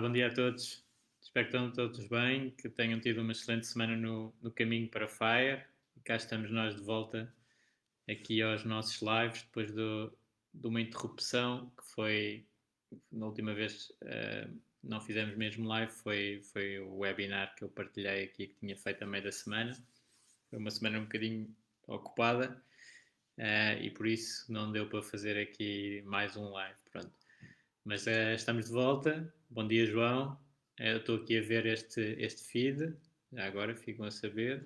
Bom dia a todos. Espero que estão todos bem, que tenham tido uma excelente semana no, no caminho para Fire. E cá estamos nós de volta aqui aos nossos lives, depois do, de uma interrupção que foi, na última vez, uh, não fizemos mesmo live, foi, foi o webinar que eu partilhei aqui, que tinha feito a meio da semana. Foi uma semana um bocadinho ocupada uh, e por isso não deu para fazer aqui mais um live. Pronto. Mas uh, estamos de volta. Bom dia, João. Eh, eu estou aqui a ver este, este feed, já agora ficam a saber.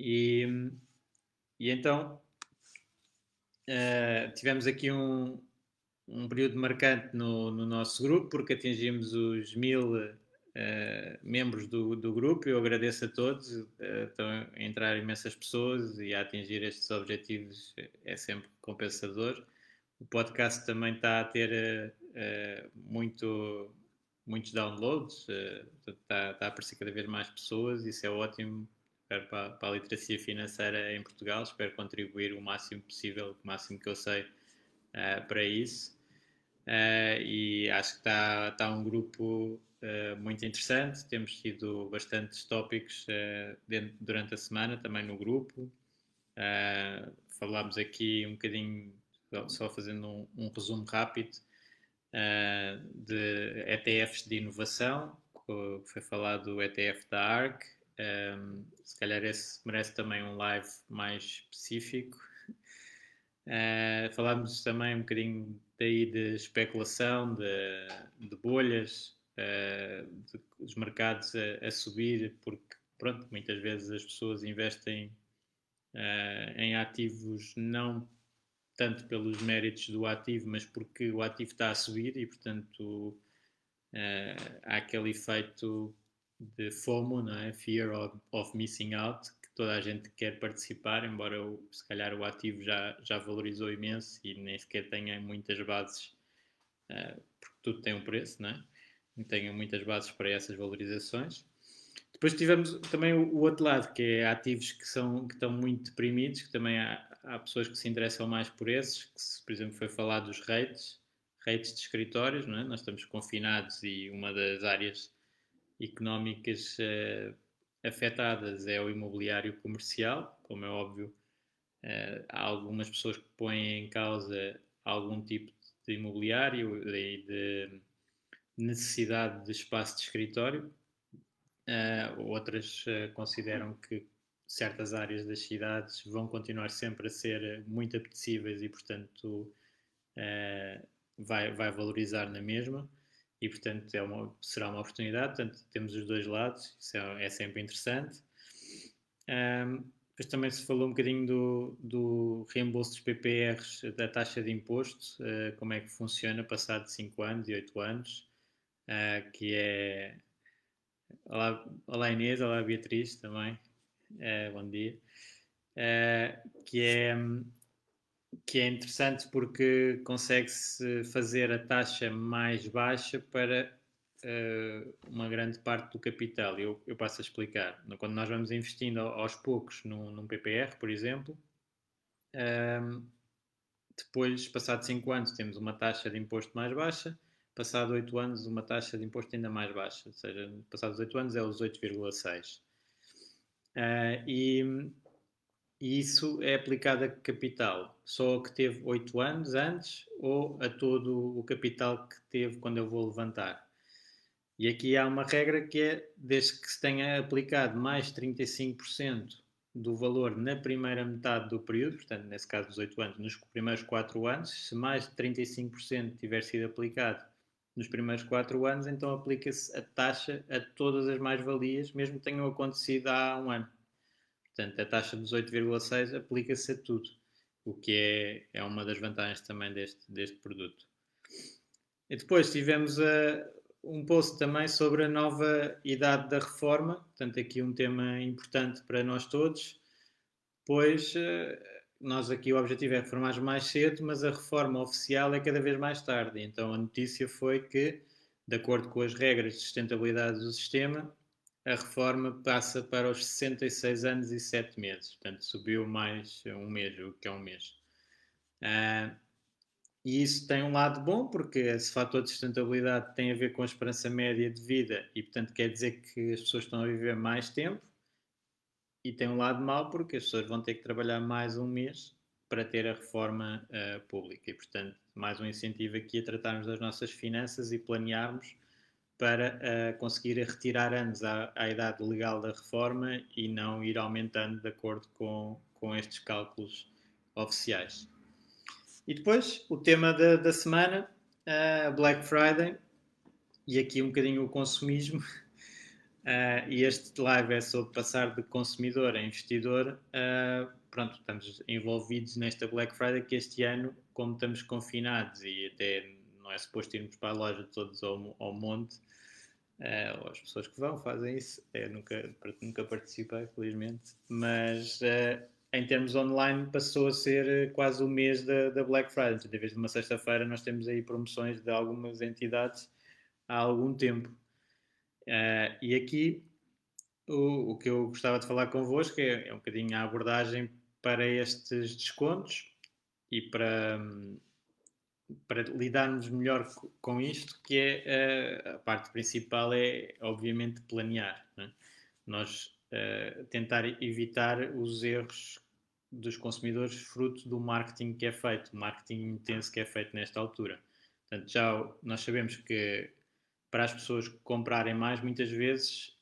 E, e então uh, tivemos aqui um, um período marcante no, no nosso grupo, porque atingimos os mil uh, membros do, do grupo. Eu agradeço a todos. Uh, estão a entrar imensas pessoas e a atingir estes objetivos é sempre compensador. O podcast também está a ter muito, muitos downloads, está, está, a aparecer cada vez mais pessoas, isso é ótimo para, para, a literacia financeira em Portugal. Espero contribuir o máximo possível, o máximo que eu sei, uh, para isso. e acho que está, está um grupo muito interessante. Temos tido bastantes tópicos durante a semana, também no grupo. falámos aqui um bocadinho só fazendo um, um resumo rápido, de ETFs de inovação, que foi falado do ETF da ARC. Um, se calhar esse merece também um live mais específico. Uh, falámos também um bocadinho daí de especulação, de, de bolhas, uh, de, dos mercados a, a, subir, porque pronto, muitas vezes as pessoas investem uh, em ativos não tanto pelos méritos do ativo, mas porque o ativo está a subir e, portanto, uh, há aquele efeito de FOMO, não é? Fear of, of, Missing Out, que toda a gente quer participar, embora o, se calhar o ativo já, já valorizou imenso e nem sequer tenha muitas bases, uh, porque tudo tem um preço, não é? Não tenham muitas bases para essas valorizações. Depois tivemos também o, o, outro lado, que é ativos que, são, que estão muito deprimidos, que também há, há pessoas que se interessam mais por esses, que, por exemplo, foi falado dos rates, rates de escritórios, não é? nós estamos confinados e uma das áreas económicas uh, afetadas é o imobiliário comercial, como é óbvio, uh, há algumas pessoas que põem em causa algum tipo de imobiliário e de necessidade de espaço de escritório, uh, outras consideram que certas áreas das cidades vão continuar sempre a ser muito apetecíveis e, portanto, uh, vai, vai valorizar na mesma e, portanto, é uma, será uma oportunidade. Portanto, temos os dois lados, isso é, é sempre interessante. Um, depois também se falou um bocadinho do, do reembolso dos PPRs, da taxa de imposto, uh, como é que funciona passado 5 anos e 8 anos, uh, que é... Olá, olá Inês, olá Beatriz também. Uh, bom dia. Uh, que, é, que é interessante porque consegue-se fazer a taxa mais baixa para uh, uma grande parte do capital. Eu, eu passo a explicar. Quando nós vamos investindo aos poucos num, num PPR, por exemplo, depois, passado 5 anos, temos uma taxa de imposto mais baixa, passado 8 anos, uma taxa de imposto ainda mais baixa, ou seja, passados 8 anos é os 8,6. Uh, e, e isso é aplicado a capital? Só ao que teve 8 anos antes ou a todo o capital que teve quando eu vou levantar? E aqui há uma regra que é, desde que se tenha aplicado mais 35% do valor na primeira metade do período, portanto, nesse caso dos 8 anos, nos primeiros 4 anos, se mais de 35% tiver sido aplicado nos primeiros 4 anos, então aplica-se a taxa a todas as mais-valias, mesmo que tenham acontecido há um ano. Portanto, a taxa dos 8,6 aplica-se a tudo, o que é, é uma das vantagens também deste, deste produto. E depois tivemos a, um post também sobre a nova idade da reforma, portanto, aqui um tema importante para nós todos, pois eh, nós aqui o objetivo é reformar mais cedo, mas a reforma oficial é cada vez mais tarde. Então a notícia foi que, de acordo com as regras de sustentabilidade do sistema, a reforma passa para os 66 anos e 7 meses. Portanto, subiu mais um mês, o que é um mês. Uh, e isso tem um lado bom, porque esse fator de sustentabilidade tem a ver com a esperança média de vida e, portanto, quer dizer que as pessoas estão a viver mais tempo. E tem um lado mau, porque as pessoas vão ter que trabalhar mais um mês para ter a reforma uh, pública. E, portanto, mais um incentivo aqui a tratarmos das nossas finanças e planearmos para uh, conseguir retirar anos à, à, idade legal da reforma e não ir aumentando de acordo com, com estes cálculos oficiais. E depois, o tema da, da semana, uh, Black Friday, e aqui um bocadinho o consumismo. Uh, e este live é sobre passar de consumidor a investidor. Uh, pronto, estamos envolvidos nesta Black Friday que este ano, como estamos confinados e até não é suposto irmos para a loja todos ao, ao monte, Uh, ou as pessoas que vão fazem isso. Eu nunca, nunca participei, felizmente. Mas em termos online, passou a ser quase o mês da, da Black Friday. Em vez de uma sexta-feira, nós temos aí promoções de algumas entidades há algum tempo. Uh, e aqui o, o, que eu gostava de falar convosco é, é um bocadinho a abordagem para estes descontos e para. Para lidarmos melhor com isto, que é eh, a parte principal é obviamente planear. É? Nós uh, tentar evitar os erros dos consumidores fruto do marketing que é feito, marketing intenso que é feito nesta altura. Portanto, já nós sabemos que para as pessoas comprarem mais, muitas vezes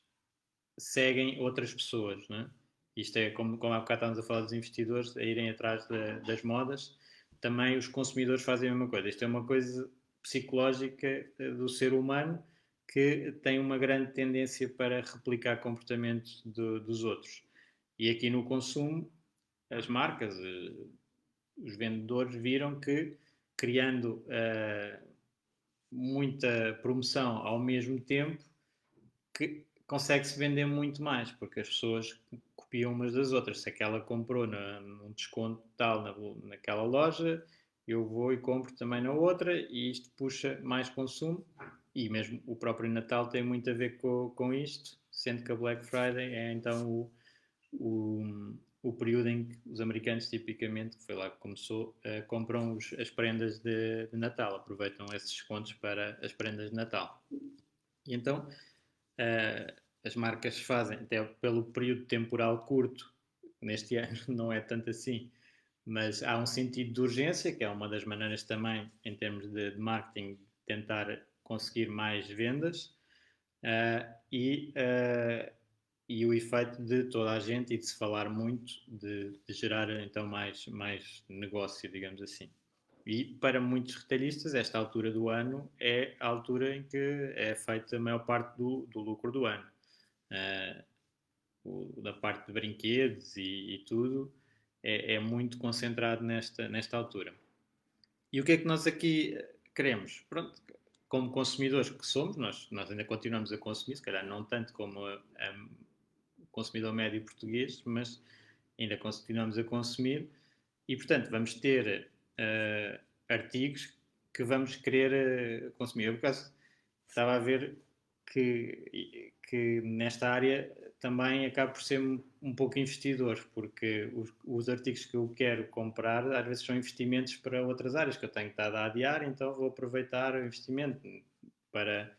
seguem outras pessoas. Né? Isto é como, como há bocado estávamos a falar dos investidores, a irem atrás das modas também os consumidores fazem a mesma coisa. Isto é uma coisa psicológica eh, do ser humano que tem uma grande tendência para replicar comportamentos do, dos outros. E aqui no consumo, as marcas, eh, os vendedores viram que criando uh, muita promoção ao mesmo tempo, que consegue-se vender muito mais, porque as pessoas copiam umas das outras. Se aquela comprou na, num desconto tal na, naquela loja, eu vou e compro também na outra e isto puxa mais consumo. E mesmo o próprio Natal tem muito a ver com, com isto, sendo que a Black Friday é então o, o, o período em que os americanos, tipicamente, foi lá que começou, uh, compram os, as prendas de, de, Natal, aproveitam esses descontos para as prendas de Natal. E então, uh, as marcas fazem, até pelo período temporal curto, neste ano não é tanto assim, mas há um sentido de urgência, que é uma das maneiras também, em termos de, de marketing, tentar conseguir mais vendas, uh, e, uh, e o efeito de toda a gente e de se falar muito, de, de gerar então mais, mais negócio, digamos assim. E para muitos retalhistas, esta altura do ano é a altura em que é feita a maior parte do, do lucro do ano uh, o, da parte de brinquedos e, e tudo, é, é, muito concentrado nesta, nesta altura. E o que é que nós aqui queremos? Pronto, como consumidores que somos, nós, nós ainda continuamos a consumir, se calhar não tanto como a, a, consumidor médio português, mas ainda continuamos a consumir e, portanto, vamos ter uh, artigos que vamos querer uh, consumir. Eu, por acaso, estava a ver que, que nesta área também acabo por ser um pouco investidor, porque os, os, artigos que eu quero comprar às vezes são investimentos para outras áreas que eu tenho estado a adiar, então vou aproveitar o investimento para,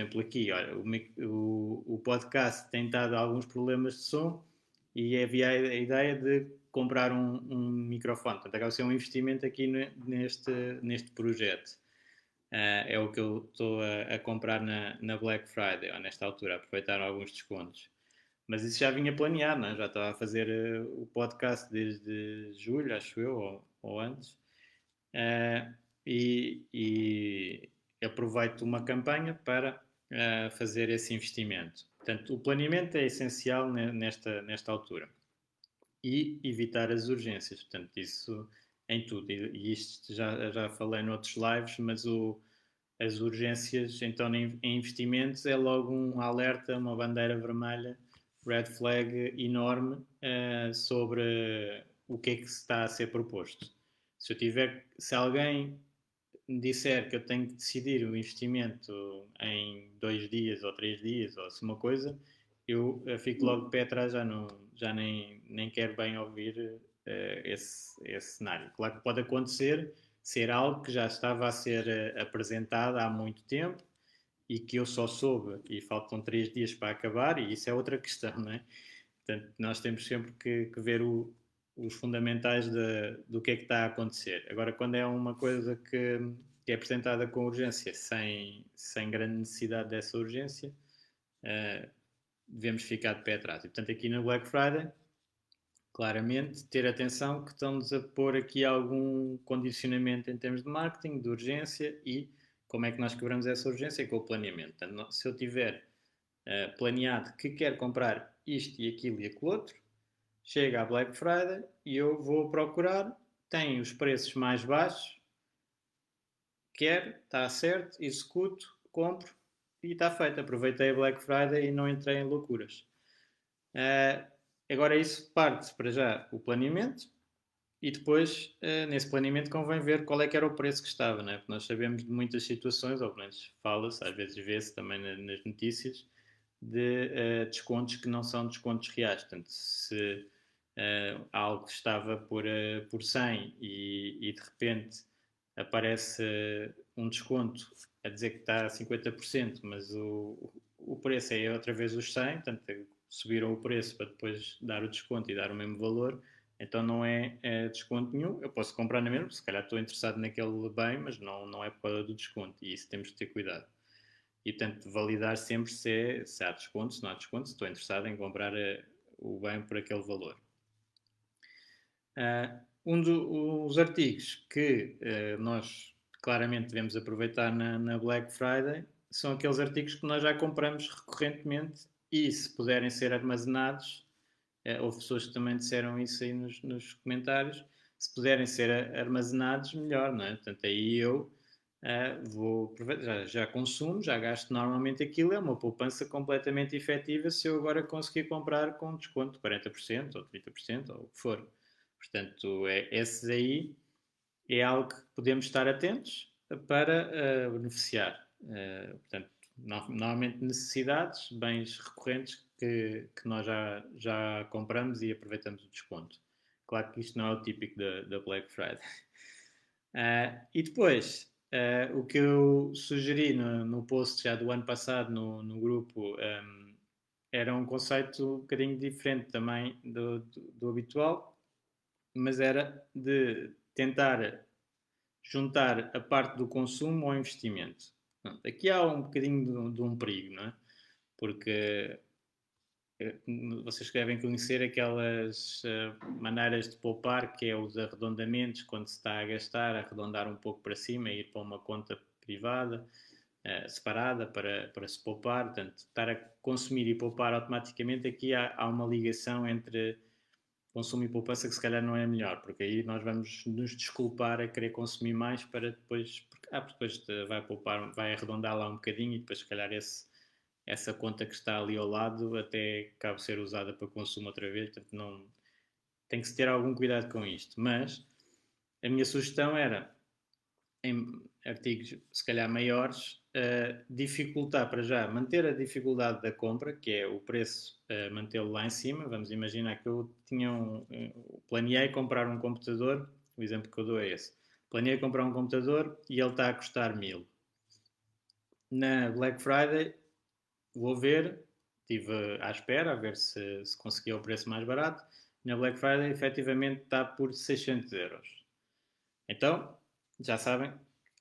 exemplo, aqui, olha, o, o, podcast tem estado alguns problemas de som e havia a ideia de comprar um, um microfone. Portanto, acaba de ser um investimento aqui neste, neste projeto. Uh, é o que eu estou a, a, comprar na, na Black Friday, ou nesta altura, aproveitar alguns descontos. Mas isso já vinha planeado, não é? já estava a fazer uh, o podcast desde julho, acho eu, ou, ou antes. Uh, e, e, aproveito uma campanha para uh, fazer esse investimento. Portanto, o planeamento é essencial nesta, nesta altura. E evitar as urgências. Portanto, isso em tudo. E, isto já, já falei noutros lives, mas o, as urgências, então, em investimentos, é logo um alerta, uma bandeira vermelha red flag enorme uh, sobre o que é que está a ser proposto. Se eu tiver, se alguém me disser que eu tenho que decidir o investimento em dois dias ou três dias ou assim uma coisa, eu, eu fico logo de pé atrás, já, não, já nem, nem quero bem ouvir uh, esse, esse cenário. Claro que pode acontecer ser algo que já estava a ser uh, apresentado há muito tempo e que eu só soube e faltam três dias para acabar, e isso é outra questão, não é? Portanto, nós temos sempre que, que ver o, os fundamentais de, do que é que está a acontecer. Agora, quando é uma coisa que, que é apresentada com urgência, sem, sem grande necessidade dessa urgência, uh, devemos ficar de pé atrás. E, portanto, aqui no Black Friday, claramente, ter atenção que estamos a pôr aqui algum condicionamento em termos de marketing, de urgência e como é que nós quebramos essa urgência? Com o planeamento. Portanto, se eu tiver uh, planeado que quero comprar isto e aquilo e aquilo outro, chega a Black Friday e eu vou procurar, tem os preços mais baixos, quero, está certo, executo, compro e está feito. Aproveitei a Black Friday e não entrei em loucuras. Uh, agora isso parte para já o planeamento, e depois, uh, nesse planeamento, convém ver qual é que era o preço que estava, né? porque nós sabemos de muitas situações, ou pelo menos fala-se, às vezes vê-se também na, nas notícias, de uh, descontos que não são descontos reais. Portanto, se uh, algo estava por, por 100 e, e, de repente aparece um desconto a dizer que está a 50%, mas o, o preço é outra vez os 100, portanto, subiram o preço para depois dar o desconto e dar o mesmo valor então não é, é, desconto nenhum. Eu posso comprar na mesma, se calhar estou interessado naquele bem, mas não, não é por causa do desconto. E isso temos de ter cuidado. E portanto, validar sempre se, é, se há desconto, se não há desconto, se estou interessado em comprar uh, o bem por aquele valor. Uh, um dos artigos que uh, nós claramente devemos aproveitar na, na Black Friday são aqueles artigos que nós já compramos recorrentemente e, se puderem ser armazenados, Uh, houve pessoas que também disseram isso aí nos, nos comentários. Se puderem ser armazenados, melhor, não é? Portanto, aí eu uh, vou já, já consumo, já gasto normalmente aquilo, é uma poupança completamente efetiva se eu agora conseguir comprar com desconto de 40% ou 30% ou o que for. Portanto, é, esses aí é algo que podemos estar atentos para uh, beneficiar. Uh, portanto, normalmente necessidades, bens recorrentes que, que nós já, já compramos e aproveitamos o desconto. Claro que isto não é o típico da Black Friday. Uh, e depois, uh, o que eu sugeri no, no post já do ano passado no, no grupo um, era um conceito um bocadinho diferente também do, do, do habitual, mas era de tentar juntar a parte do consumo ao investimento. Aqui há um bocadinho de, de um perigo, não é? Porque eh, vocês devem conhecer aquelas uh, maneiras de poupar, que é os arredondamentos, quando se está a gastar, arredondar um pouco para cima e ir para uma conta privada, uh, separada, para, para se poupar. Portanto, estar a consumir e poupar automaticamente, aqui há, há uma ligação entre consumo e poupança que se calhar não é melhor, porque aí nós vamos nos desculpar a querer consumir mais para depois, porque, ah, depois vai poupar, vai arredondar lá um bocadinho e depois se calhar esse essa conta que está ali ao lado até cabe ser usada para consumo outra vez, portanto não tem que se ter algum cuidado com isto. Mas a minha sugestão era em artigos se calhar maiores uh, dificultar para já manter a dificuldade da compra, que é o preço uh, mantê-lo lá em cima. Vamos imaginar que eu tinha um, uh, planeei comprar um computador, o exemplo que eu dou é esse. Planeei comprar um computador e ele está a custar mil. Na Black Friday vou ver, estive à espera a ver se, se conseguia o preço mais barato. na Black Friday efetivamente está por 600 euros. Então, já sabem,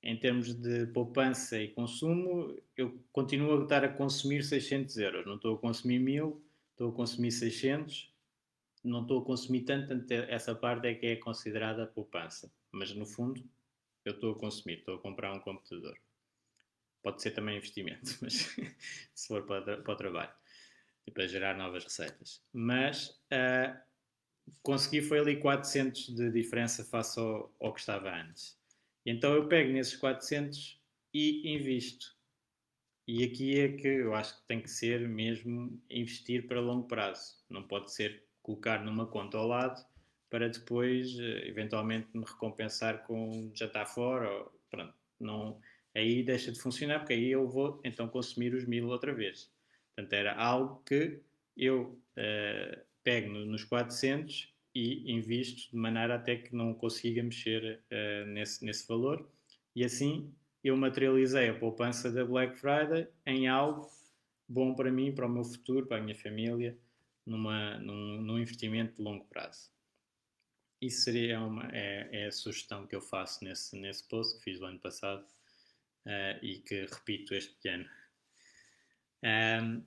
em termos de poupança e consumo, eu continuo a estar a consumir 600 euros. Não estou a consumir 1000, estou a consumir 600, não estou a consumir tanto, tanto essa parte é que é considerada poupança. Mas no fundo, eu estou a consumir, estou a comprar um computador. Pode ser também investimento, mas se for para, para o trabalho e para gerar novas receitas. Mas uh, consegui foi ali 400 de diferença face ao, ao que estava antes. Então eu pego nesses 400 e invisto. E aqui é que eu acho que tem que ser mesmo investir para longo prazo. Não pode ser colocar numa conta ao lado para depois eh, eventualmente me recompensar com já está fora. Ou, pronto, não, aí deixa de funcionar porque aí eu vou então consumir os mil outra vez. Portanto, era algo que eu uh, pego no, nos 400 e invisto de maneira até que não consiga mexer uh, nesse, nesse valor. E assim eu materializei a poupança da Black Friday em algo bom para mim, para o meu futuro, para a minha família, numa, num, num investimento de longo prazo. Isso seria uma, é, é, a sugestão que eu faço nesse, nesse post que fiz o ano passado uh, e que repito este ano. Um,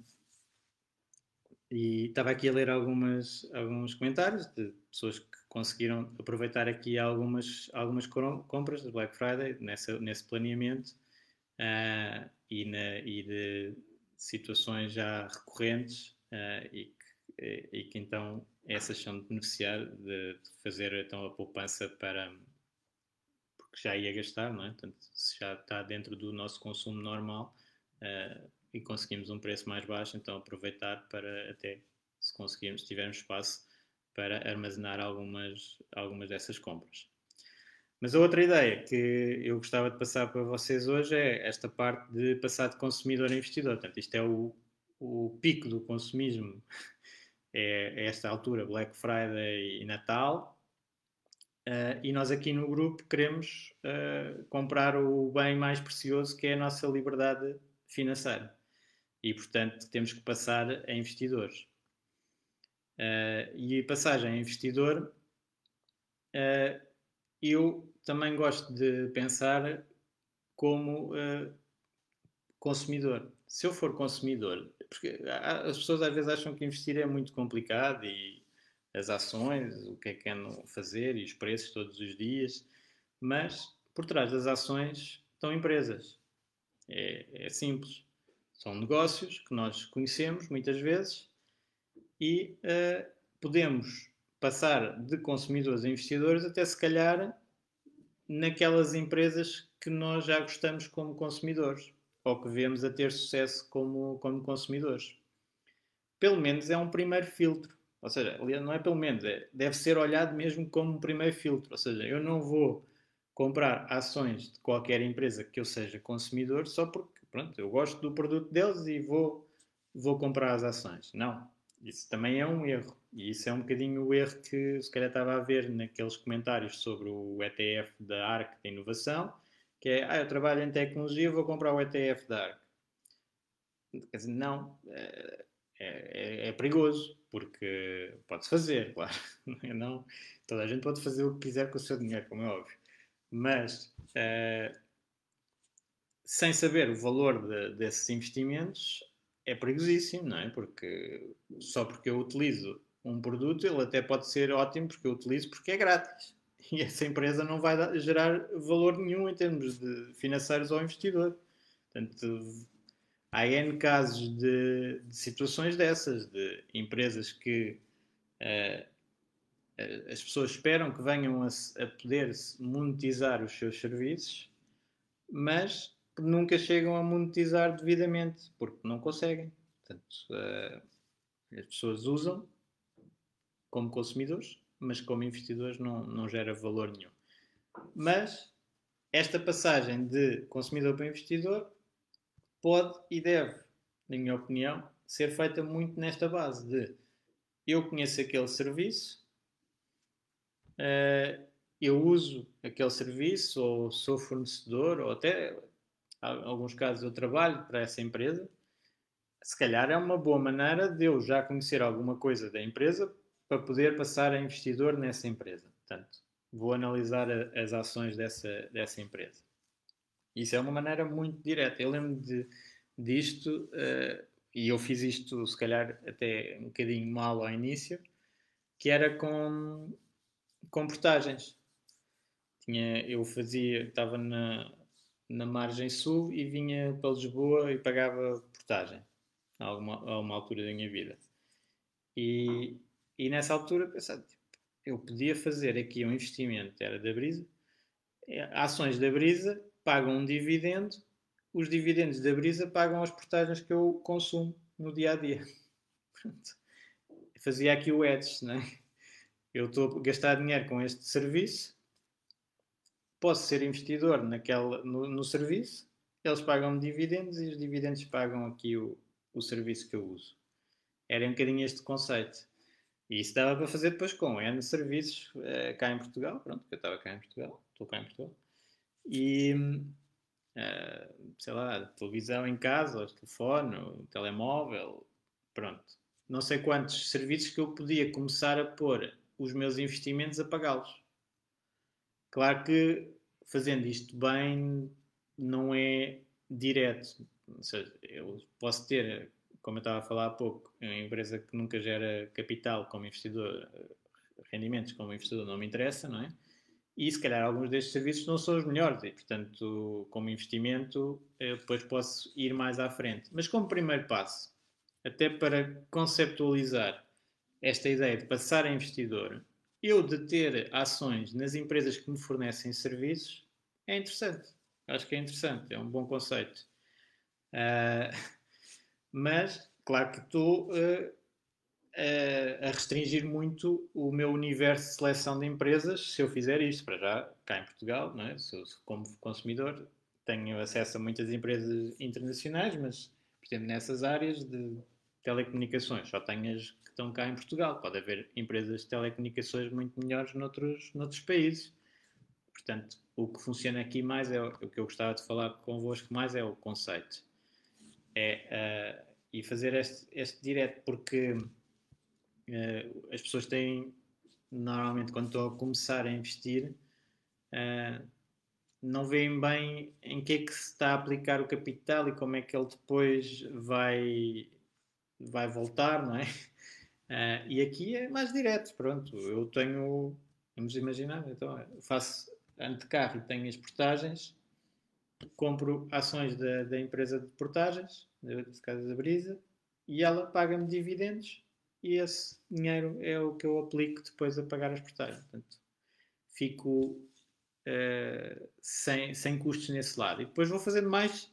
e estava aqui a ler algumas, alguns comentários de pessoas que conseguiram aproveitar aqui algumas, algumas compras de Black Friday nessa, nesse planeamento uh, e, na, e de situações já recorrentes uh, e, que, e que então essas são de beneficiar de, de, fazer então a poupança para porque já ia gastar, não é? Portanto, se já está dentro do nosso consumo normal, uh, e conseguimos um preço mais baixo, então aproveitar para até, se conseguirmos, se tivermos espaço, para armazenar algumas, algumas dessas compras. Mas a outra ideia que eu gostava de passar para vocês hoje é esta parte de passar de consumidor a investidor. Portanto, isto é o, o pico do consumismo, é, é esta altura, Black Friday e Natal, Uh, e nós aqui no grupo queremos uh, comprar o bem mais precioso que é a nossa liberdade financeira e, portanto, temos que passar a investidores. Uh, e passagem a investidor, uh, eu também gosto de pensar como uh, consumidor. Se eu for consumidor, porque as pessoas às vezes acham que investir é muito complicado e as ações, o que é que andam fazer e os preços todos os dias, mas por trás das ações estão empresas. É, é simples. São negócios que nós conhecemos muitas vezes e uh, podemos passar de consumidores a investidores até se calhar naquelas empresas que nós já gostamos como consumidores ou que vemos a ter sucesso como, como consumidores. Pelo menos é um primeiro filtro. Ou seja, não é pelo menos, é, deve ser olhado mesmo como um primeiro filtro. Ou seja, eu não vou comprar ações de qualquer empresa que eu seja consumidor só porque pronto, eu gosto do produto deles e vou, vou comprar as ações. Não, isso também é um erro. E isso é um bocadinho o erro que se calhar estava a ver naqueles comentários sobre o ETF da ARC de inovação, que é, ah, eu trabalho em tecnologia, vou comprar o ETF da ARC. Quer dizer, não, é, é, é perigoso, porque pode-se fazer, claro. Não, toda a gente pode fazer o que quiser com o seu dinheiro, como é óbvio. Mas uh, sem saber o valor de, desses investimentos, é perigosíssimo, não é? Porque só porque eu utilizo um produto, ele até pode ser ótimo porque eu utilizo porque é grátis. E essa empresa não vai gerar valor nenhum em termos de financeiros ao investidor. Portanto, há N casos de, de situações dessas, de empresas que uh, as pessoas esperam que venham a, a poder monetizar os seus serviços, mas que nunca chegam a monetizar devidamente, porque não conseguem. Portanto, uh, as pessoas usam como consumidores, mas como investidores não, não gera valor nenhum. Mas esta passagem de consumidor para investidor pode e deve, na minha opinião, ser feita muito nesta base de eu conheço aquele serviço, uh, eu uso aquele serviço, ou sou fornecedor, ou até alguns casos eu trabalho para essa empresa, se calhar é uma boa maneira de eu já conhecer alguma coisa da empresa para poder passar a investidor nessa empresa. Portanto, vou analisar a, as ações dessa, dessa empresa. Isso é uma maneira muito direta. Eu lembro de, disto, uh, e eu fiz isto, se calhar, até um bocadinho mal ao início, que era com, com portagens. Tinha, eu fazia, estava na, na margem sul e vinha para Lisboa e pagava portagem a, alguma, a uma altura da minha vida. E, e nessa altura pensava, tipo, eu podia fazer aqui um investimento, era da Brisa, é, ações da Brisa pagam um dividendo, os dividendos da Brisa pagam as portagens que eu consumo no dia a dia. Fazia aqui o edge, não é? Eu estou a gastar dinheiro com este serviço, posso ser investidor naquele, no, no serviço, eles pagam dividendos e os dividendos pagam aqui o, o serviço que eu uso. Era um bocadinho este conceito. E isso dava para fazer depois com N serviços uh, cá em Portugal, pronto, eu estava cá em Portugal, estou cá em Portugal. E, uh, sei lá, televisão em casa, telefone, telemóvel, pronto. Não sei quantos serviços que eu podia começar a pôr os meus investimentos a pagá-los. Claro que fazendo isto bem não é direto. Ou seja, eu posso ter como eu estava a falar há pouco, uma empresa que nunca gera capital como investidor, rendimentos como investidor não me interessa, não é? E se calhar alguns destes serviços não são os melhores e, portanto, como investimento, depois posso ir mais à frente. Mas como primeiro passo, até para conceptualizar esta ideia de passar a investidor, eu de ter ações nas empresas que me fornecem serviços é interessante. Acho que é interessante, é um bom conceito. Uh, mas claro que estou uh, a restringir muito o meu universo de seleção de empresas se eu fizer isto. Para já, cá em Portugal, não é? Se eu, como consumidor, tenho acesso a muitas empresas internacionais, mas, por exemplo, nessas áreas de telecomunicações, só tenho as que estão cá em Portugal. Pode haver empresas de telecomunicações muito melhores noutros, noutros países. Portanto, o que funciona aqui mais é o que eu gostava de falar convosco mais é o conceito é, uh, e fazer este, este direto, porque uh, as pessoas têm, normalmente, quando estão a começar a investir, uh, não veem bem em que é que se está a aplicar o capital e como é que ele depois vai, vai voltar, não é? Uh, e aqui é mais direto, pronto. Eu tenho, vamos imaginar, então faço ante de carro e tenho as portagens, compro ações da, da empresa de portagens, de casa da Brisa, e ela paga-me dividendos e esse dinheiro é o que eu aplico depois a pagar as portagens. Portanto, fico uh, sem, sem custos nesse lado. E depois vou fazendo mais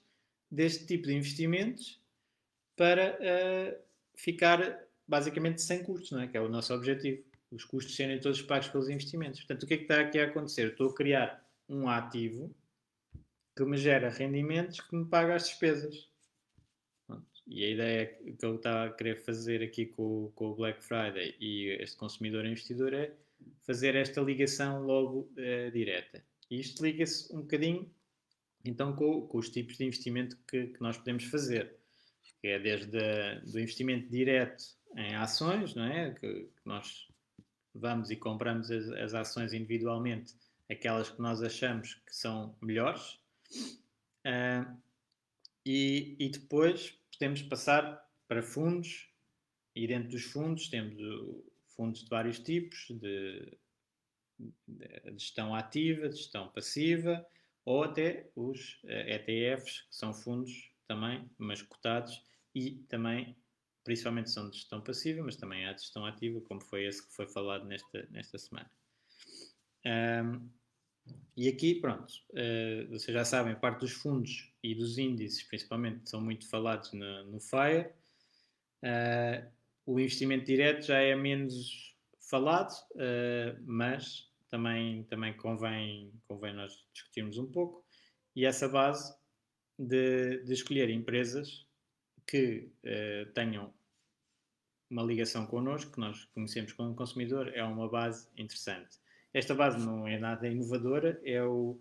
deste tipo de investimentos para uh, ficar basicamente sem custos, não é? que é o nosso objetivo. Os custos serem todos pagos pelos investimentos. Portanto, o que é que está aqui a acontecer? estou a criar um ativo que me gera rendimentos que me paga as despesas. Pronto. E a ideia que eu estava a querer fazer aqui com, com o Black Friday e este consumidor investidor é fazer esta ligação logo uh, direta. E isto liga-se um bocadinho então com, com, os tipos de investimento que, que nós podemos fazer. Que é desde a, do investimento direto em ações, não é? Que, que nós vamos e compramos as, as ações individualmente, aquelas que nós achamos que são melhores, Uh, e, e, depois podemos passar para fundos, e dentro dos fundos temos fundos de vários tipos, de, de gestão ativa, de gestão passiva, ou até os ETFs, que são fundos também, mas cotados, e também, principalmente são de gestão passiva, mas também há de gestão ativa, como foi esse que foi falado nesta, nesta semana. Um, e aqui, pronto, uh, vocês já sabem, parte dos fundos e dos índices, principalmente, são muito falados no, no FIRE. Uh, o investimento direto já é menos falado, uh, mas também, também convém, convém nós discutirmos um pouco. E essa base de, de escolher empresas que tenham uma ligação connosco, que nós conhecemos como consumidor, é uma base interessante. Esta base não é nada inovadora, é o,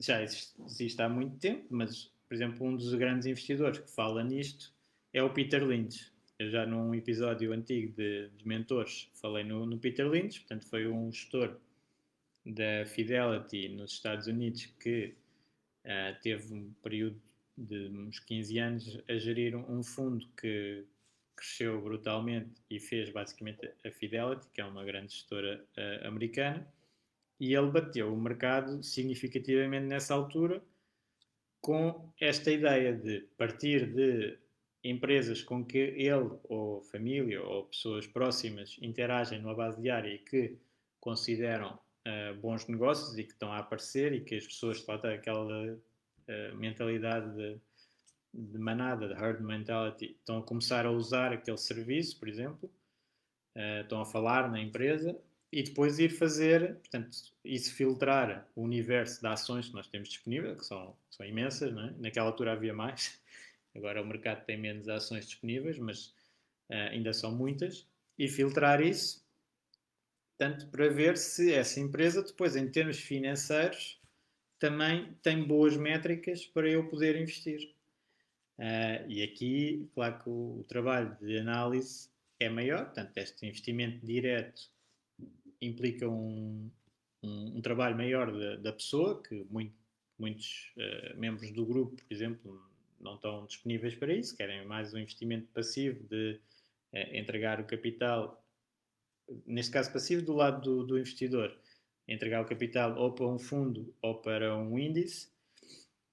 já existe, existe há muito tempo, mas, por exemplo, um dos grandes investidores que fala nisto é o Peter Lynch. eu já num episódio antigo de, de mentores falei no, no, Peter Lynch, portanto foi um gestor da Fidelity nos Estados Unidos que uh, teve um período de uns 15 anos a gerir um, fundo que cresceu brutalmente e fez basicamente a Fidelity, que é uma grande gestora uh, americana, e ele bateu o mercado significativamente nessa altura com esta ideia de partir de empresas com que ele ou família ou pessoas próximas interagem numa base diária e que consideram uh, bons negócios e que estão a aparecer e que as pessoas lá aquela mentalidade de, de, manada, de herd mentality, estão a começar a usar aquele serviço, por exemplo, uh, estão a falar na empresa e depois ir fazer, portanto, isso filtrar o universo de ações que nós temos disponível, que são, são imensas, não é? naquela altura havia mais, agora o mercado tem menos ações disponíveis, mas uh, ainda são muitas, e filtrar isso, tanto para ver se essa empresa depois, em termos financeiros, também tem boas métricas para eu poder investir. Uh, e aqui, claro que o, o trabalho de análise é maior, portanto, este investimento direto implica um, um, um trabalho maior da, da, pessoa, que muito, muitos uh, membros do grupo, por exemplo, não estão disponíveis para isso, querem mais um investimento passivo de uh, entregar o capital, neste caso passivo, do lado do, do, investidor, entregar o capital ou para um fundo ou para um índice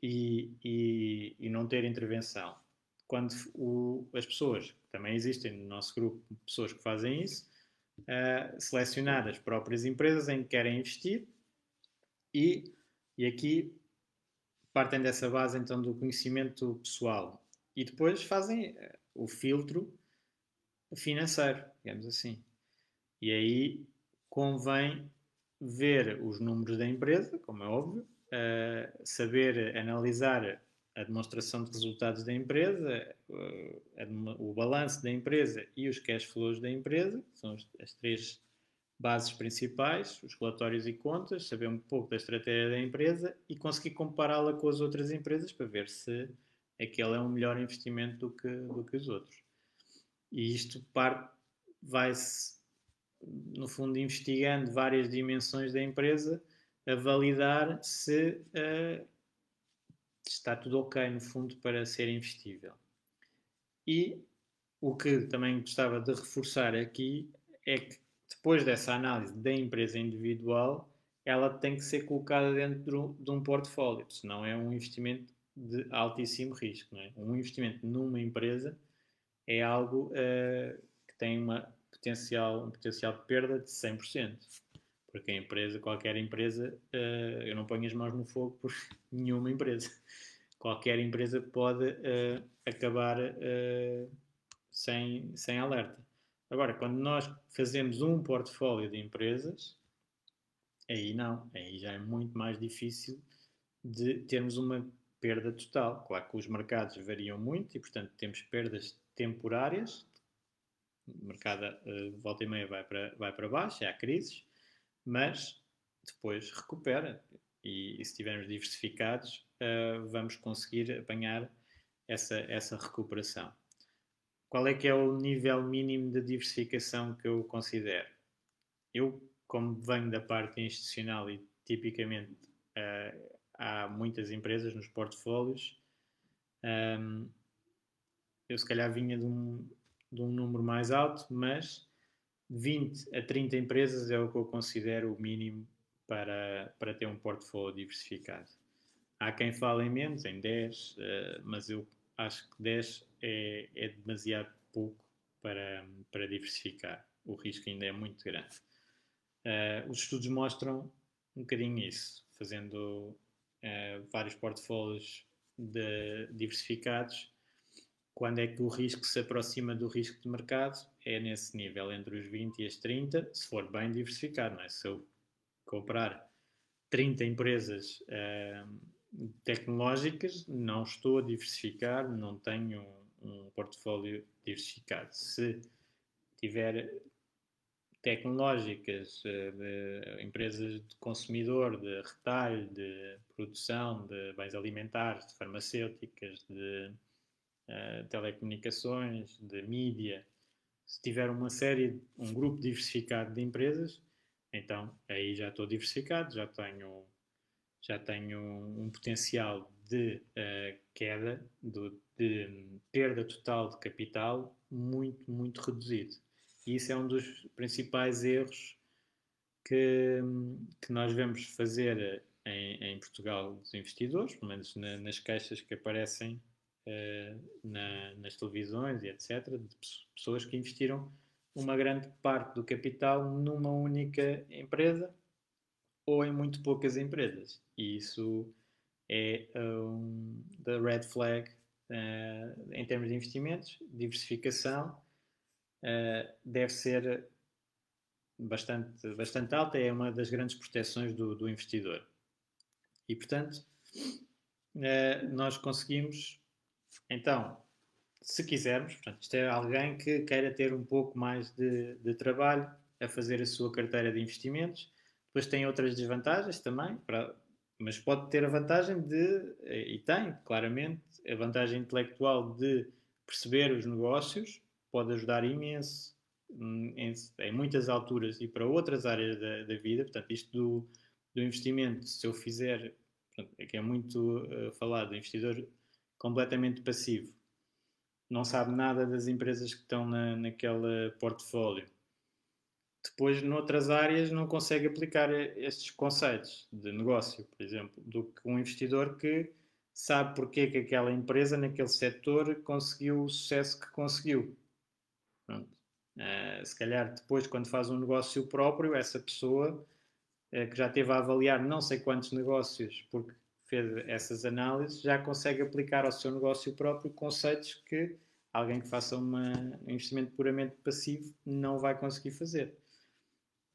e, e, e não ter intervenção. Quando o, as pessoas, também existem no nosso grupo pessoas que fazem isso, uh, selecionar as próprias empresas em que querem investir e, e aqui partem dessa base então do conhecimento pessoal e depois fazem uh, o filtro financeiro, digamos assim. E aí convém ver os números da empresa, como é óbvio, uh, saber analisar a demonstração de resultados da empresa, o balanço da empresa e os cash flows da empresa, são as três bases principais, os relatórios e contas, saber um pouco da estratégia da empresa e conseguir compará-la com as outras empresas para ver se aquele é um melhor investimento do que, do que os outros. E isto parte, vai-se, no fundo, investigando várias dimensões da empresa a validar se uh, está tudo ok, no fundo, para ser investível. E o que também gostava de reforçar aqui é que depois dessa análise da empresa individual, ela tem que ser colocada dentro de um portfólio, senão é um investimento de altíssimo risco. É? Um investimento numa empresa é algo uh, que tem uma potencial, um potencial de perda de 100%. Porque a empresa, qualquer empresa, uh, eu não ponho as mãos no fogo por nenhuma empresa. Qualquer empresa pode uh, acabar uh, sem, sem alerta. Agora, quando nós fazemos um portfólio de empresas, aí não, aí já é muito mais difícil de termos uma perda total. Claro que os mercados variam muito e, portanto, temos perdas temporárias. O mercado uh, volta e meia vai para, vai para baixo, há crises, mas depois recupera. E, e se estivermos diversificados, uh, vamos conseguir apanhar essa, essa recuperação. Qual é que é o nível mínimo de diversificação que eu considero? Eu, como venho da parte institucional e tipicamente uh, há muitas empresas nos portfólios, um, ehm, eu se calhar vinha de um, de um número mais alto, mas 20 a 30 empresas é o que eu considero o mínimo para, para ter um portfólio diversificado. Há quem fale em menos, em 10, uh, eh, mas eu acho que 10 é, é demasiado pouco para, para diversificar. O risco ainda é muito grande. Uh, os estudos mostram um bocadinho isso, fazendo uh, vários portfólios diversificados quando é que o risco se aproxima do risco de mercado? É nesse nível, entre os 20 e as 30, se for bem diversificado. Não é? Se eu comprar 30 empresas uh, tecnológicas, não estou a diversificar, não tenho um, um portfólio diversificado. Se tiver tecnológicas, uh, de empresas de consumidor, de retalho, de produção de bens alimentares, de farmacêuticas, de uh, telecomunicações, de mídia, se tiver uma série, um grupo diversificado de empresas, então aí já estou diversificado, já tenho, já tenho um, potencial de uh, queda, de, de perda total de capital muito, muito reduzido. E isso é um dos principais erros que, que nós vemos fazer em, em, Portugal dos investidores, pelo menos na, nas queixas que aparecem uh, na, nas televisões e etc., de pessoas que investiram uma grande parte do capital numa única empresa ou em muito poucas empresas. E isso é um, da red flag uh, em termos de investimentos, diversificação. Uh, deve ser bastante, bastante alta, é uma das grandes proteções do, do investidor. E, portanto, uh, nós conseguimos, então, se quisermos, portanto, isto é alguém que queira ter um pouco mais de, de trabalho a fazer a sua carteira de investimentos. Depois tem outras desvantagens também, para, mas pode ter a vantagem de, e tem claramente, a vantagem intelectual de perceber os negócios, pode ajudar imenso em, em muitas alturas e para outras áreas da, da vida. Portanto, isto do, do, investimento, se eu fizer, portanto, é que é muito uh, falado, investidor completamente passivo, não sabe nada das empresas que estão na, naquele portfólio. Depois, noutras áreas, não consegue aplicar estes conceitos de negócio, por exemplo, do que um investidor que sabe porque que aquela empresa naquele setor conseguiu o sucesso que conseguiu. Pronto. Uh, se calhar depois, quando faz um negócio próprio, essa pessoa uh, que já teve a avaliar não sei quantos negócios, porque fez essas análises, já consegue aplicar ao seu negócio próprio conceitos que alguém que faça uma, um investimento puramente passivo não vai conseguir fazer.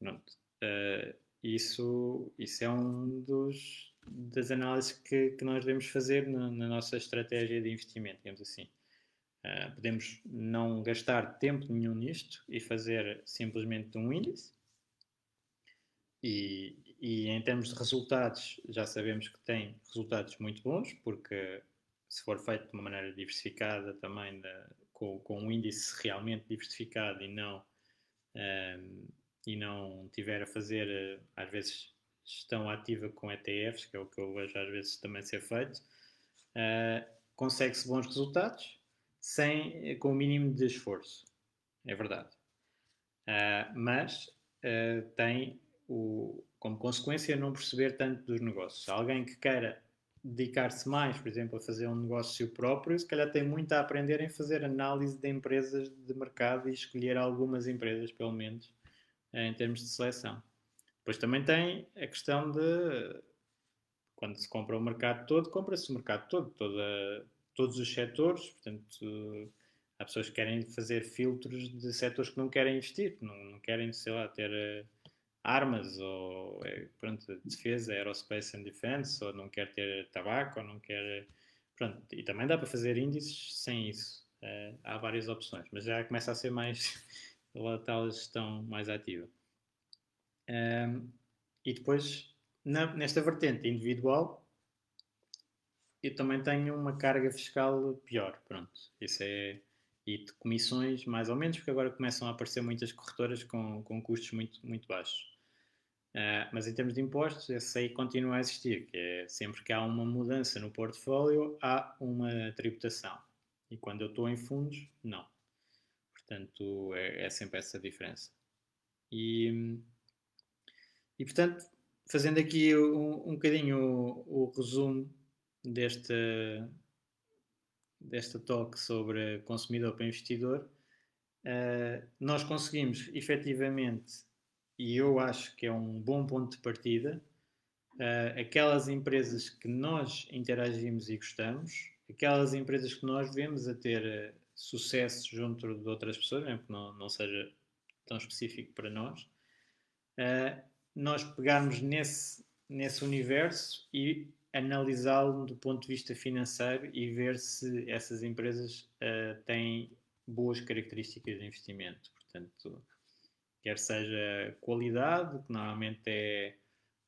Uh, isso, isso é um dos das análises que, que nós devemos fazer na, na nossa estratégia de investimento, digamos assim. Uh, podemos não gastar tempo nenhum nisto e fazer simplesmente um índice. E, e em termos de resultados, já sabemos que tem resultados muito bons, porque se for feito de uma maneira diversificada também, com, com um índice realmente diversificado e não, ehm, e não tiver a fazer, eh, às vezes, gestão ativa com ETFs, que é o que eu vejo às vezes também ser feito, uh, consegue-se bons resultados sem, com o mínimo de esforço. É verdade. Uh, mas uh, tem o, como consequência não perceber tanto dos negócios. Alguém que queira dedicar-se mais, por exemplo, a fazer um negócio próprio, se calhar tem muito a aprender em fazer análise de empresas de mercado e escolher algumas empresas, pelo menos, uh, em termos de seleção. Depois também tem a questão de quando se compra o mercado todo, compra-se o mercado todo, toda, todos os setores, portanto, há pessoas que querem fazer filtros de setores que não querem investir, não, não querem, sei lá, ter uh, armas ou é, pronto, defesa, aerospace and defense, ou não quer ter tabaco, ou não quer. Pronto, e também dá para fazer índices sem isso. Uh, há várias opções, mas já começa a ser mais lá tal gestão mais ativa. Um, e depois, na, nesta vertente individual, eu também tenho uma carga fiscal pior, pronto. Isso é. E de comissões, mais ou menos, porque agora começam a aparecer muitas corretoras com, com custos muito, muito baixos. Uh, mas em termos de impostos, esse aí continua a existir, que é sempre que há uma mudança no portfólio, há uma tributação. E quando eu estou em fundos, não. Portanto, é, é sempre essa diferença. E, e portanto, fazendo aqui um, um bocadinho o, o resumo desta, desta talk sobre consumidor para investidor, uh, nós conseguimos efetivamente, e eu acho que é um bom ponto de partida, uh, aquelas empresas que nós interagimos e gostamos, aquelas empresas que nós vemos a ter uh, sucesso junto de outras pessoas, mesmo que não, não seja tão específico para nós, nós pegarmos nesse, nesse universo e analisá-lo do ponto de vista financeiro e ver se essas empresas uh, têm boas características de investimento. Portanto, quer seja qualidade, que normalmente é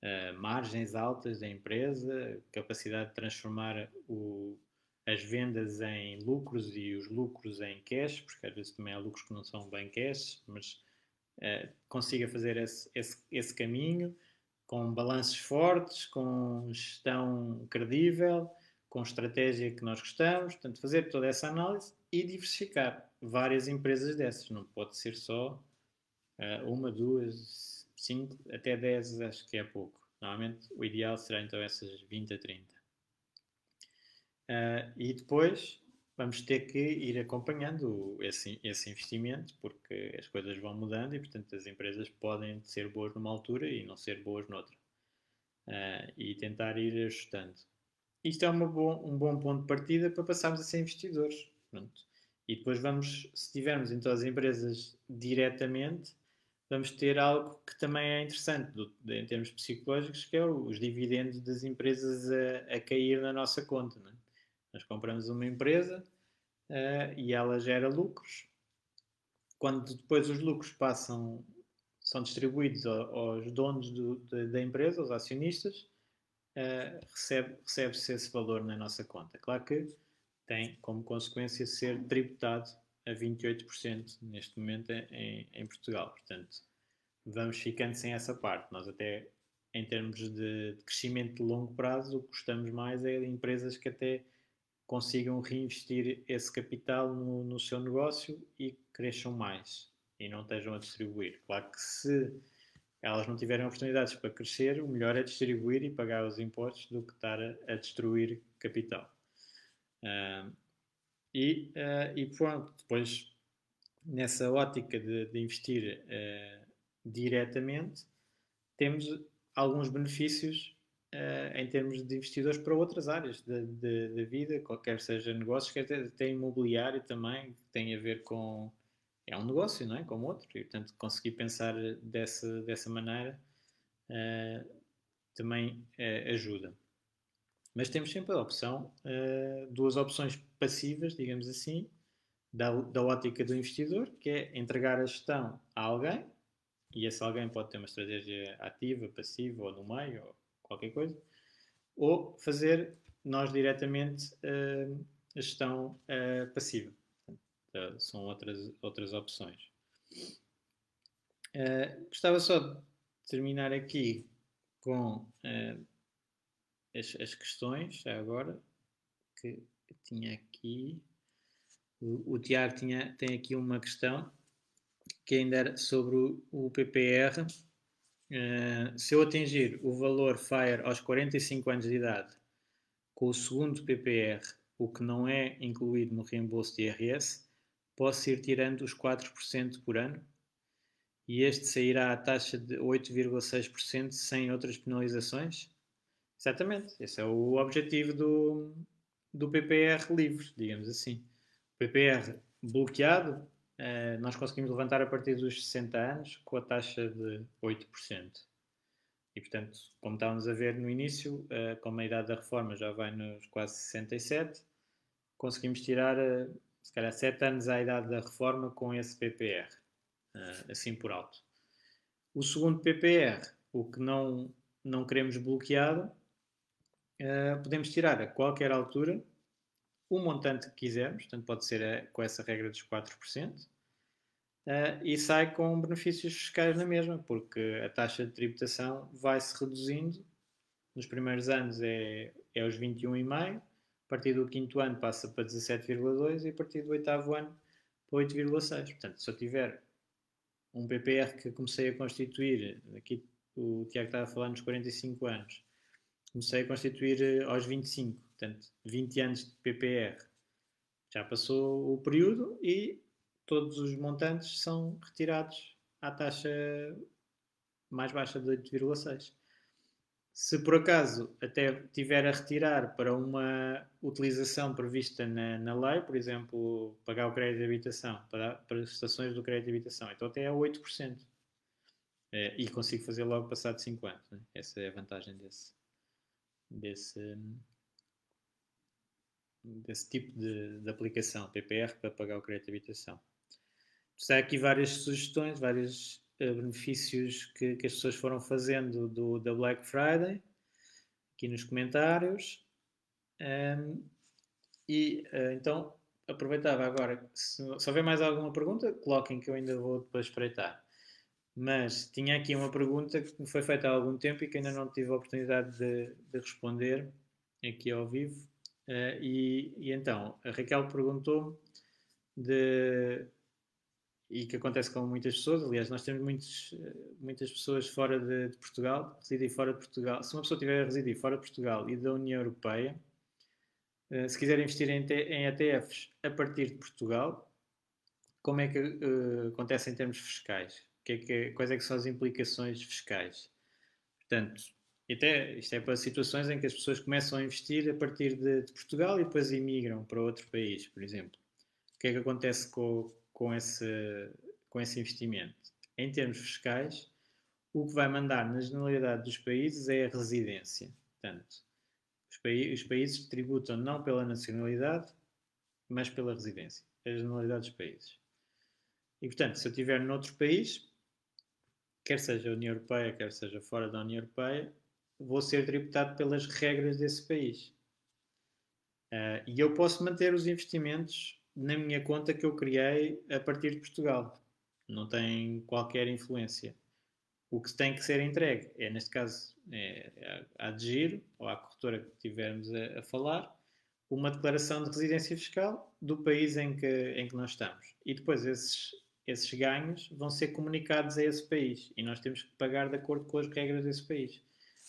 uh, margens altas da empresa, capacidade de transformar o, as vendas em lucros e os lucros em cash, porque às vezes também há lucros que não são bem cash, mas uh, consiga fazer esse, esse, esse caminho com balanços fortes, com gestão credível, com estratégia que nós gostamos, portanto, fazer toda essa análise e diversificar várias empresas dessas, não pode ser só uh, uma, duas, cinco, até dez, acho que é pouco. Normalmente o ideal será então essas 20 a 30. Uh, e depois vamos ter que ir acompanhando esse, esse investimento, porque as coisas vão mudando e, portanto, as empresas podem ser boas numa altura e não ser boas noutra. Uh, e tentar ir ajustando. Isto é bom, um bom ponto de partida para passarmos a ser investidores. Pronto. E depois vamos, se tivermos então as empresas diretamente, vamos ter algo que também é interessante do, em termos psicológicos, que é os dividendos das empresas a, a cair na nossa conta. Não é? Nós compramos uma empresa uh, e ela gera lucros. Quando depois os lucros passam, são distribuídos aos donos do, de, da empresa, aos acionistas, uh, recebe, recebe-se esse valor na nossa conta. Claro que tem como consequência ser tributado a 28% neste momento em, em, Portugal. Portanto, vamos ficando sem essa parte. Nós até, em termos de, crescimento de longo prazo, o que gostamos mais é empresas que até consigam reinvestir esse capital no, no, seu negócio e cresçam mais e não estejam a distribuir. Claro que se elas não tiverem oportunidades para crescer, o melhor é distribuir e pagar os impostos do que estar a, a destruir capital. Uh, e, uh, e pronto, depois nessa ótica de, de investir uh, diretamente, temos alguns benefícios uh, em termos de investidores para outras áreas da vida, qualquer seja negócios, quer até imobiliário também, que tem a ver com. É um negócio, não é? Como outro, e portanto conseguir pensar dessa, dessa maneira também ajuda. Mas temos sempre a opção, duas opções passivas, digamos assim, da, da ótica do investidor, que é entregar a gestão a alguém, e esse alguém pode ter uma estratégia ativa, passiva ou no meio, ou qualquer coisa, ou fazer nós diretamente uh, a gestão uh, passiva. Uh, são outras, outras opções. gostava só de terminar aqui com as, as, questões, já agora, que tinha aqui. O, o Tiago tinha, tem aqui uma questão que ainda era sobre o, o PPR Uh, se eu atingir o valor FIRE aos 45 anos de idade com o segundo PPR, o que não é incluído no reembolso de IRS, posso ir tirando os 4% por ano e este sairá à taxa de 8,6% sem outras penalizações? Exatamente, esse é o objetivo do, do PPR livre, digamos assim. O PPR bloqueado uh, nós conseguimos levantar a partir dos 60 anos com a taxa de 8%. E, portanto, como estávamos a ver no início, uh, como a idade da reforma já vai nos quase 67, conseguimos tirar, uh, se calhar, 7 anos à idade da reforma com esse PPR, assim por alto. O segundo PPR, o que não, não queremos bloqueado, podemos tirar a qualquer altura o montante que quisermos, portanto pode ser a, eh, com essa regra dos 4%, uh, eh, e sai com benefícios fiscais na mesma, porque a taxa de tributação vai-se reduzindo. Nos primeiros anos é, é aos 21,5%, a partir do quinto ano passa para 17,2% e a partir do oitavo ano para 8,6%. Portanto, se eu tiver um PPR que comecei a constituir, aqui o Tiago estava falar nos 45 anos, comecei a constituir eh, aos 25, portanto, 20 anos de PPR. Já passou o período e todos os montantes são retirados à taxa mais baixa de 8,6. Se por acaso até tiver a retirar para uma utilização prevista na, na lei, por exemplo, pagar o crédito de habitação, para prestações do crédito de habitação, então até é 8%. É, e consigo fazer logo passado 5 anos. Né? Essa é a vantagem desse, desse, desse tipo de, de, aplicação, PPR, para pagar o crédito de habitação. Há aqui várias sugestões, vários uh, benefícios que, que, as pessoas foram fazendo do, da Black Friday, aqui nos comentários. Um, e uh, então aproveitava agora, se, se houver mais alguma pergunta, coloquem que eu ainda vou depois espreitar. Mas tinha aqui uma pergunta que me foi feita há algum tempo e que ainda não tive a oportunidade de, de responder aqui ao vivo. Uh, e, e, então, a Raquel perguntou-me de e que acontece com muitas pessoas. Aliás, nós temos muitos, muitas pessoas fora de, de, Portugal, residem fora de Portugal. Se uma pessoa tiver a residir fora de Portugal e da União Europeia, uh, se quiser investir em, em, ETFs a partir de Portugal, como é que uh, acontece em termos fiscais? Que é que, quais é que são as implicações fiscais? Portanto, até, isto é para situações em que as pessoas começam a investir a partir de, de Portugal e depois imigram para outro país, por exemplo. O que é que acontece com, com esse, com esse investimento. Em termos fiscais, o que vai mandar na generalidade dos países é a residência. Portanto, os, os países tributam não pela nacionalidade, mas pela residência. É a generalidade dos países. E, portanto, se eu estiver noutro país, quer seja a União Europeia, quer seja fora da União Europeia, vou ser tributado pelas regras desse país. Uh, e eu posso manter os investimentos na minha conta que eu criei a partir de Portugal. Não tem qualquer influência. O que tem que ser entregue é, neste caso, é, à de giro, ou à corretora que estivermos a, a, falar, uma declaração de residência fiscal do país em que, em que nós estamos. E depois esses, esses ganhos vão ser comunicados a esse país e nós temos que pagar de acordo com as regras desse país.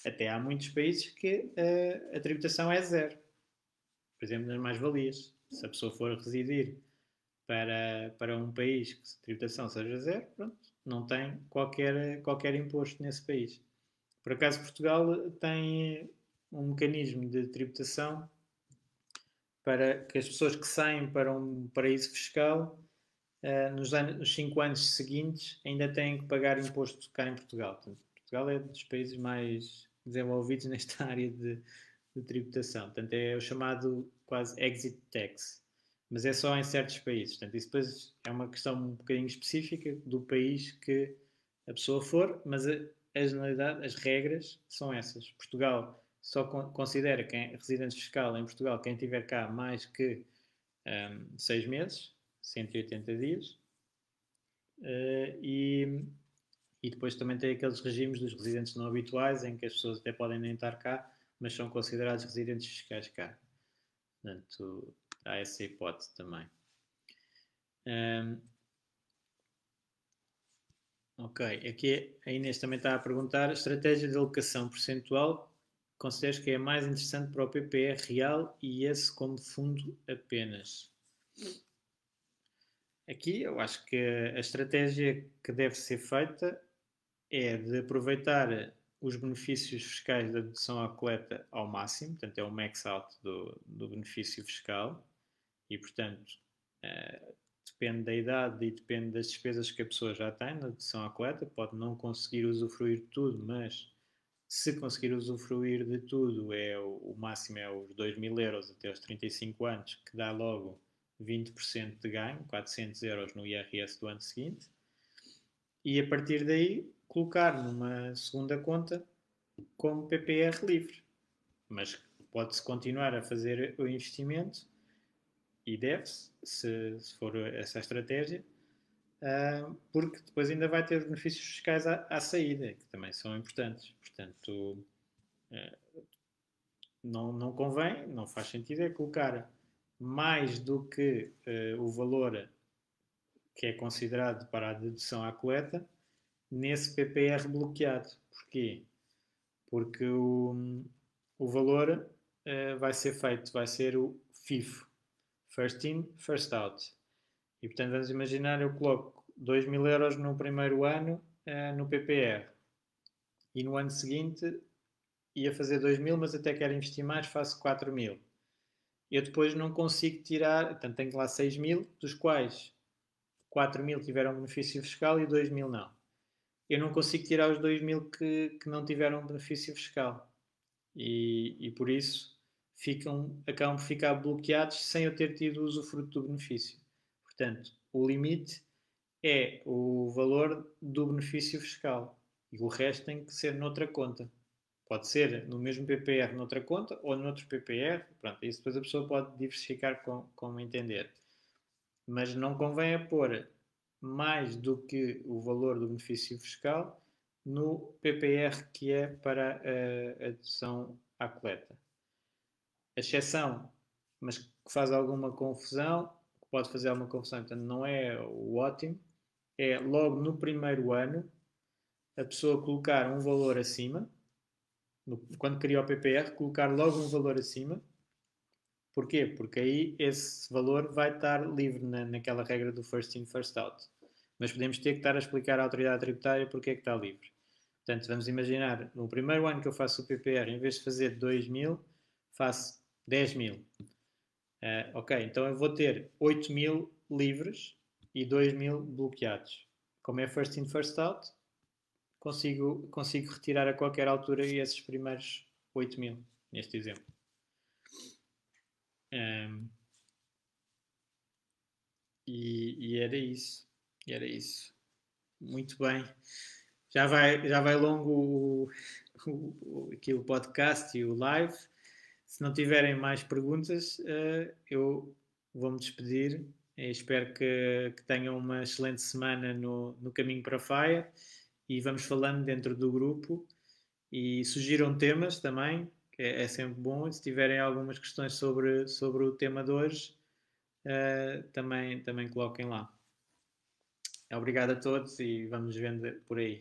Até há muitos países que a, a tributação é zero. Por exemplo, nas mais-valias se a pessoa for residir para, para um país que a tributação seja zero, pronto, não tem qualquer, qualquer imposto nesse país. Por acaso, Portugal tem um mecanismo de tributação para que as pessoas que saem para um paraíso fiscal uh, nos, anos, nos cinco anos seguintes ainda têm que pagar imposto cá em Portugal. Portanto, Portugal é dos países mais desenvolvidos nesta área de, de tributação. Portanto, é o chamado quase exit tax. Mas é só em certos países. Portanto, isso depois é uma questão um bocadinho específica do país que a pessoa for, mas a, a generalidade, as regras são essas. Portugal só con considera quem residente fiscal em Portugal quem tiver cá mais que um, seis meses, 180 dias. Uh, e, e depois também tem aqueles regimes dos residentes não habituais em que as pessoas até podem nem estar cá, mas são considerados residentes fiscais cá. Portanto, há essa hipótese também. Um, ok, aqui a Inês também está a perguntar: estratégia de alocação percentual consideras que é mais interessante para o PPR real e esse como fundo apenas? Aqui eu acho que a estratégia que deve ser feita é de aproveitar os benefícios fiscais da dedução à coleta ao máximo, portanto é o max out do, do benefício fiscal e, portanto, uh, depende da idade e depende das despesas que a pessoa já tem na dedução à coleta, pode não conseguir usufruir de tudo, mas se conseguir usufruir de tudo, é o, o máximo é os 2 mil euros até os 35 anos, que dá logo 20% de ganho, 400 euros no IRS do ano seguinte, e a partir daí colocar numa segunda conta como PPR livre. Mas pode-se continuar a fazer o investimento e deve-se, se, se, for essa a estratégia, uh, porque depois ainda vai ter benefícios fiscais à, à saída, que também são importantes. Portanto, uh, não, não convém, não faz sentido é colocar mais do que uh, o valor que é considerado para a dedução à coleta nesse PPR bloqueado. Porquê? Porque o, o valor uh, vai ser feito, vai ser o FIFO, First In, First Out. E portanto vamos imaginar, eu coloco 2 mil euros no primeiro ano uh, no PPR e no ano seguinte ia fazer 2 mil, mas até quero investir mais, faço 4 mil. Eu depois não consigo tirar, portanto tenho lá 6 mil, dos quais 4 mil tiveram benefício fiscal e 2 mil não. Eu não consigo tirar os 2 mil que, que não tiveram benefício fiscal. E, e por isso ficam, acabam por ficar bloqueados sem eu ter tido usufruto do benefício. Portanto, o limite é o valor do benefício fiscal e o resto tem que ser noutra conta. Pode ser no mesmo PPR noutra conta ou noutro PPR. Pronto, isso depois a pessoa pode diversificar com, como entender. Mas não convém a pôr mais do que o valor do benefício fiscal no PPR que é para a dedução à coleta. A exceção, mas que faz alguma confusão, que pode fazer alguma confusão, portanto não é o ótimo, é logo no primeiro ano a pessoa colocar um valor acima no, quando cria o PPR, colocar logo um valor acima. Porquê? Porque aí esse valor vai estar livre na, naquela regra do first in, first out. Mas podemos ter que estar a explicar à autoridade tributária porque é que está livre. Portanto, vamos imaginar, no primeiro ano que eu faço o PPR, em vez de fazer 2 mil, faço 10 mil. Uh, ok, então eu vou ter 8 mil livres e 2 mil bloqueados. Como é first in, first out, consigo, consigo retirar a qualquer altura esses primeiros 8 mil, neste exemplo. Um, e, e, era isso. Era isso. Muito bem. Já vai, já vai longo o, o, aqui o podcast e o live. Se não tiverem mais perguntas, uh, eu vou-me despedir. espero que, que, tenham uma excelente semana no, no caminho para a Faia e vamos falando dentro do grupo e sugiram temas também, que é, é sempre bom. Se tiverem algumas questões sobre, sobre o tema de hoje, uh, também, também coloquem lá. Obrigado a todos e vamos vendo por aí.